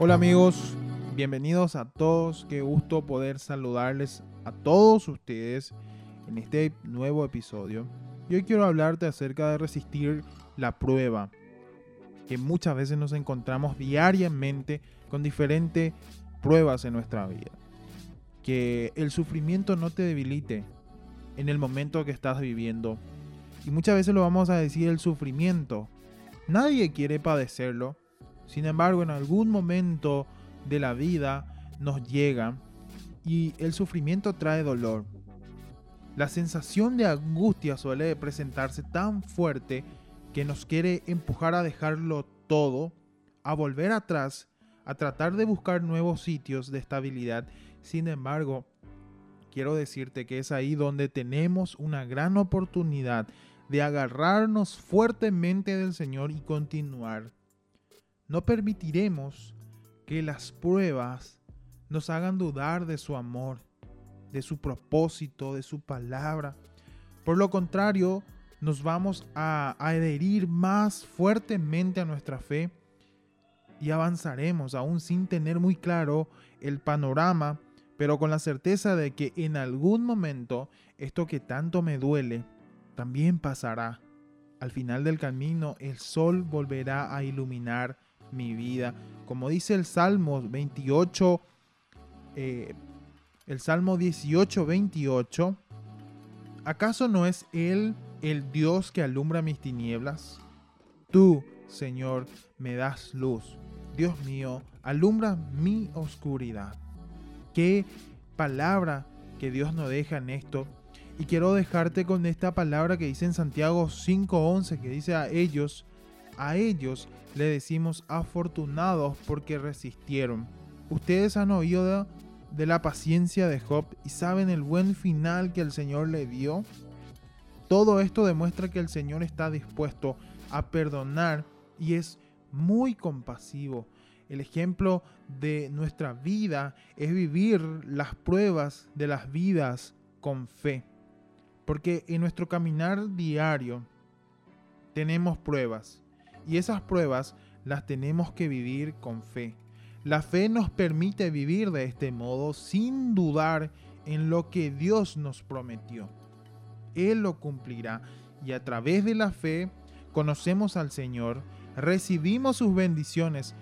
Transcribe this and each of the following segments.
Hola amigos, bienvenidos a todos. Qué gusto poder saludarles a todos ustedes en este nuevo episodio. Y hoy quiero hablarte acerca de resistir la prueba, que muchas veces nos encontramos diariamente con diferentes pruebas en nuestra vida. Que el sufrimiento no te debilite en el momento que estás viviendo. Y muchas veces lo vamos a decir el sufrimiento. Nadie quiere padecerlo sin embargo, en algún momento de la vida nos llega y el sufrimiento trae dolor. La sensación de angustia suele presentarse tan fuerte que nos quiere empujar a dejarlo todo, a volver atrás, a tratar de buscar nuevos sitios de estabilidad. Sin embargo, quiero decirte que es ahí donde tenemos una gran oportunidad de agarrarnos fuertemente del Señor y continuar no permitiremos que las pruebas nos hagan dudar de su amor, de su propósito, de su palabra. Por lo contrario, nos vamos a adherir más fuertemente a nuestra fe y avanzaremos aún sin tener muy claro el panorama, pero con la certeza de que en algún momento esto que tanto me duele también pasará. Al final del camino el sol volverá a iluminar mi vida. Como dice el Salmo 28, eh, el Salmo 18, 28, ¿acaso no es Él el Dios que alumbra mis tinieblas? Tú, Señor, me das luz. Dios mío, alumbra mi oscuridad. Qué palabra que Dios nos deja en esto. Y quiero dejarte con esta palabra que dice en Santiago 5:11, que dice a ellos, a ellos le decimos afortunados porque resistieron. Ustedes han oído de, la paciencia de Job y saben el buen final que el Señor le dio. Todo esto demuestra que el Señor está dispuesto a perdonar y es muy compasivo. El ejemplo de nuestra vida es vivir las pruebas de las vidas con fe. Porque en nuestro caminar diario tenemos pruebas. Y esas pruebas las tenemos que vivir con fe. La fe nos permite vivir de este modo sin dudar en lo que Dios nos prometió. Él lo cumplirá y a través de la fe conocemos al Señor, recibimos sus bendiciones,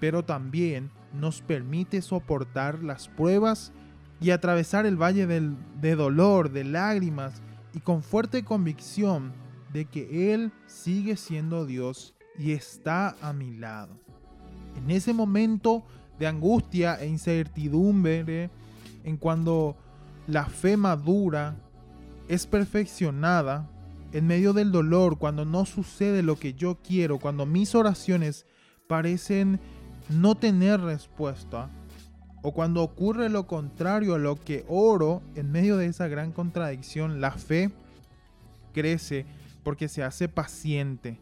pero también nos permite soportar las pruebas y atravesar el valle de dolor, de lágrimas y con fuerte convicción de que Él sigue siendo Dios y está a mi lado. En ese momento de angustia e incertidumbre, en cuando la fe madura, es perfeccionada, en medio del dolor, cuando no sucede lo que yo quiero, cuando mis oraciones parecen no tener respuesta, o cuando ocurre lo contrario a lo que oro, en medio de esa gran contradicción, la fe crece porque se hace paciente,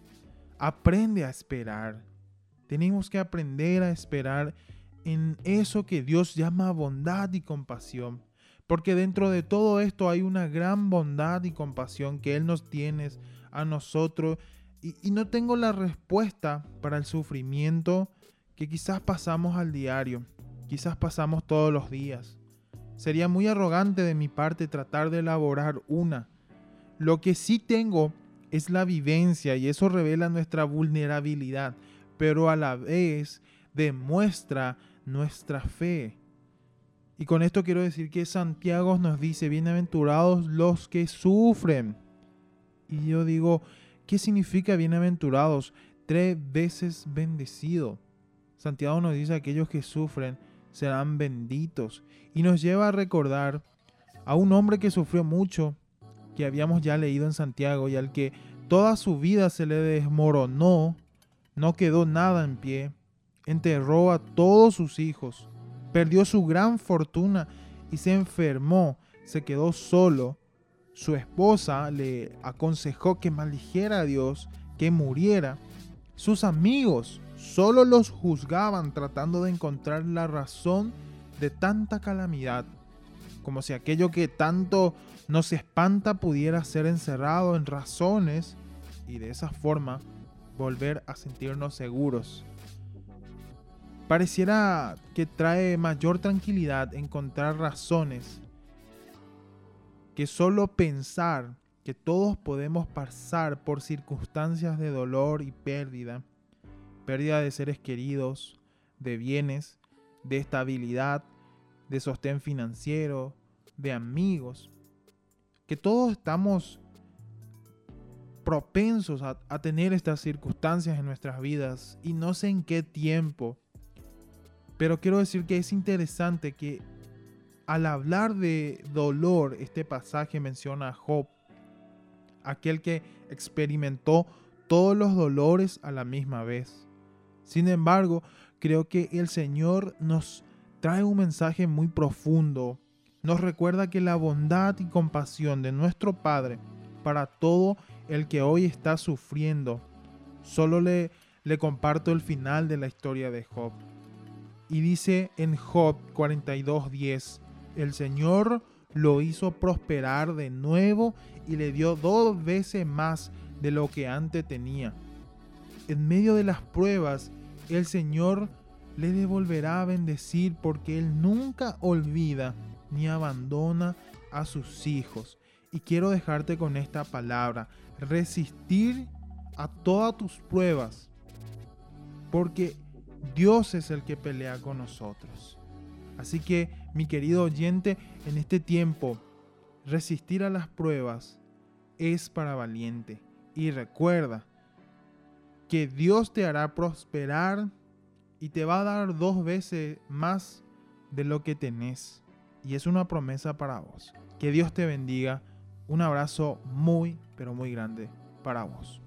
Aprende a esperar. Tenemos que aprender a esperar en eso que Dios llama bondad y compasión. Porque dentro de todo esto hay una gran bondad y compasión que Él nos tiene a nosotros. Y, no tengo la respuesta para el sufrimiento que quizás pasamos al diario, quizás pasamos todos los días. Sería muy arrogante de mi parte tratar de elaborar una. Lo que sí tengo es la vivencia y eso revela nuestra vulnerabilidad, pero a la vez demuestra nuestra fe. Y con esto quiero decir que Santiago nos dice, bienaventurados los que sufren. Y yo digo, ¿qué significa bienaventurados? Tres veces bendecido. Santiago nos dice, aquellos que sufren serán benditos. Y nos lleva a recordar a un hombre que sufrió mucho, que habíamos ya leído en Santiago y al que toda su vida se le desmoronó, no quedó nada en pie, enterró a todos sus hijos, perdió su gran fortuna y se enfermó, se quedó solo. Su esposa le aconsejó que maldijera a Dios, que muriera. Sus amigos solo los juzgaban tratando de encontrar la razón de tanta calamidad como si aquello que tanto nos espanta pudiera ser encerrado en razones y de esa forma volver a sentirnos seguros. Pareciera que trae mayor tranquilidad encontrar razones que solo pensar que todos podemos pasar por circunstancias de dolor y pérdida, pérdida de seres queridos, de bienes, de estabilidad, de sostén financiero, de amigos, que todos estamos propensos a, tener estas circunstancias en nuestras vidas y no sé en qué tiempo. Pero quiero decir que es interesante que al hablar de dolor, este pasaje menciona a Job, aquel que experimentó todos los dolores a la misma vez. Sin embargo, creo que el Señor nos trae un mensaje muy profundo. Nos recuerda que la bondad y compasión de nuestro Padre para todo el que hoy está sufriendo. Solo le, comparto el final de la historia de Job. Y dice en Job 42:10, el Señor lo hizo prosperar de nuevo y le dio dos veces más de lo que antes tenía. En medio de las pruebas, el Señor le devolverá a bendecir porque Él nunca olvida ni abandona a sus hijos. Y quiero dejarte con esta palabra, resistir a todas tus pruebas, porque Dios es el que pelea con nosotros. Así que, mi querido oyente, en este tiempo, resistir a las pruebas es para valiente. Y recuerda que Dios te hará prosperar y te va a dar dos veces más de lo que tenés. Y es una promesa para vos. Que Dios te bendiga. Un abrazo muy, pero muy grande para vos.